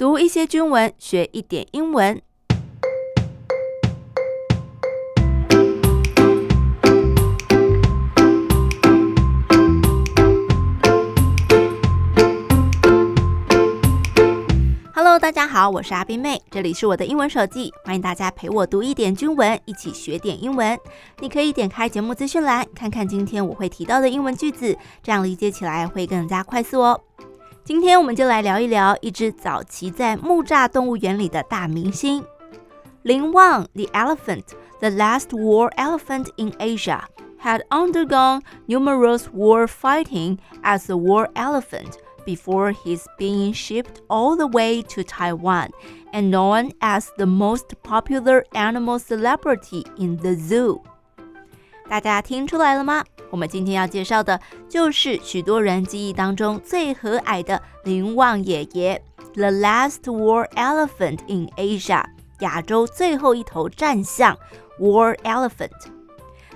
读一些军文，学一点英文。Hello，大家好，我是阿冰妹，这里是我的英文手记，欢迎大家陪我读一点军文，一起学点英文。你可以点开节目资讯栏，看看今天我会提到的英文句子，这样理解起来会更加快速哦。今天我们就来聊一聊一只早期在木栅动物园里的大明星——林旺 The elephant, the last war elephant in Asia, had undergone numerous war fighting as a war elephant. Before his being shipped all the way to Taiwan and known as the most popular animal celebrity in the zoo，大家听出来了吗？ 我们今天要介绍的就是许多人记忆当中最和蔼的林旺爷爷，The last war elephant in Asia，亚洲最后一头战象，war elephant。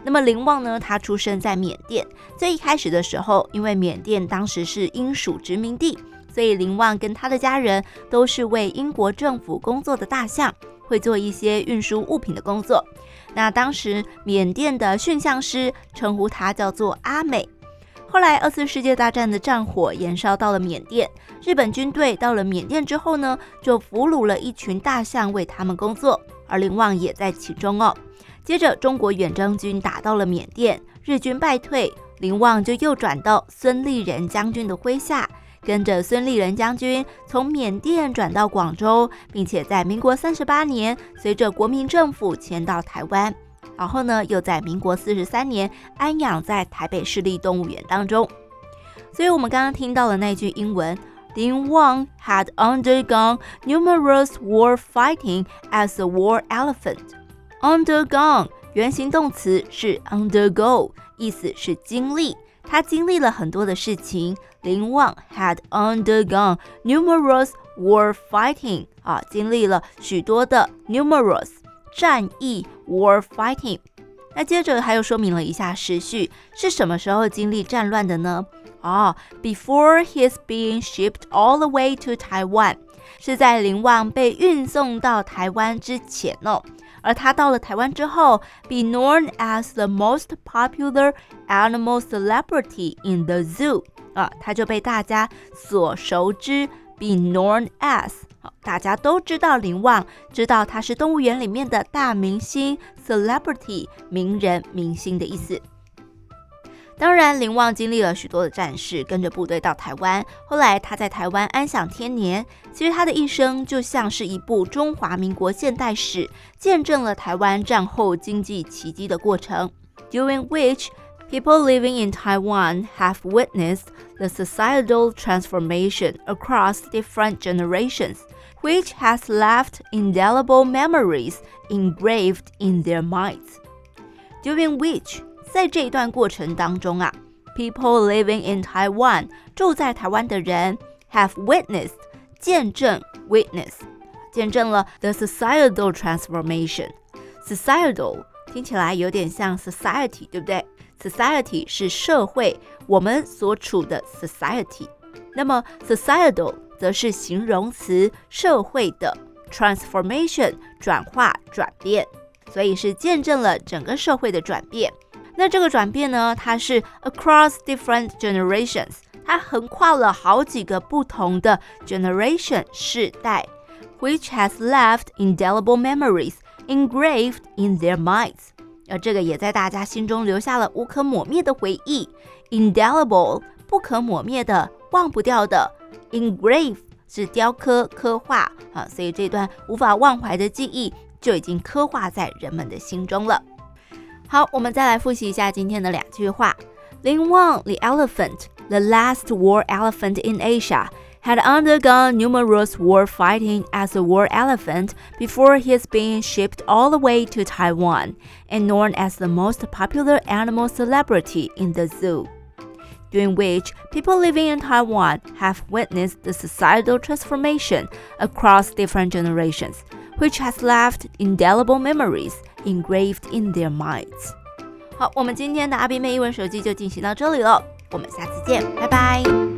那么林旺呢？他出生在缅甸。最一开始的时候，因为缅甸当时是英属殖民地，所以林旺跟他的家人都是为英国政府工作的大象，会做一些运输物品的工作。那当时缅甸的驯象师称呼他叫做阿美。后来二次世界大战的战火延烧到了缅甸，日本军队到了缅甸之后呢，就俘虏了一群大象为他们工作，而林旺也在其中哦。接着，中国远征军打到了缅甸，日军败退，林旺就又转到孙立人将军的麾下，跟着孙立人将军从缅甸转到广州，并且在民国三十八年随着国民政府迁到台湾，然后呢，又在民国四十三年安养在台北市立动物园当中。所以，我们刚刚听到的那句英文，Ding Wang had undergone numerous war fighting as a war elephant。Undergone 原形动词是 undergo，意思是经历。他经历了很多的事情。林旺 had undergone numerous war fighting 啊，经历了许多的 numerous 战役 war fighting。那接着还有说明了一下时序，是什么时候经历战乱的呢？啊，before his being shipped all the way to Taiwan，是在林旺被运送到台湾之前哦。而他到了台湾之后，be known as the most popular animal celebrity in the zoo 啊，他就被大家所熟知，be known as 啊，大家都知道林旺，知道他是动物园里面的大明星，celebrity 名人明星的意思。当然，林旺经历了许多的战事，跟着部队到台湾。后来他在台湾安享天年。其实他的一生就像是一部中华民国现代史，见证了台湾战后经济奇迹的过程。During which people living in Taiwan have witnessed the societal transformation across different generations, which has left indelible memories engraved in their minds. During which 在这一段过程当中啊，people living in Taiwan 住在台湾的人 have witnessed 见证 witness 见证了 the societal transformation。societal 听起来有点像 society，对不对？society 是社会，我们所处的 society。那么 societal 则是形容词，社会的 transformation 转化转变，所以是见证了整个社会的转变。 那这个转变呢，它是 across different generations，它横跨了好几个不同的 generation 世代，which has left indelible memories engraved in their minds，而这个也在大家心中留下了无可抹灭的回忆，indelible 不可抹灭的、忘不掉的，engrave 是雕刻、刻画啊，所以这段无法忘怀的记忆就已经刻画在人们的心中了。好，我们再来复习一下今天的两句话。林旺 the elephant, the last war elephant in Asia, had undergone numerous war fighting as a war elephant before his being shipped all the way to Taiwan and known as the most popular animal celebrity in the zoo. During which people living in Taiwan have witnessed the societal transformation across different generations, which has left indelible memories engraved in their minds。好，我们今天的阿斌妹英文手机就进行到这里了，我们下次见，拜拜。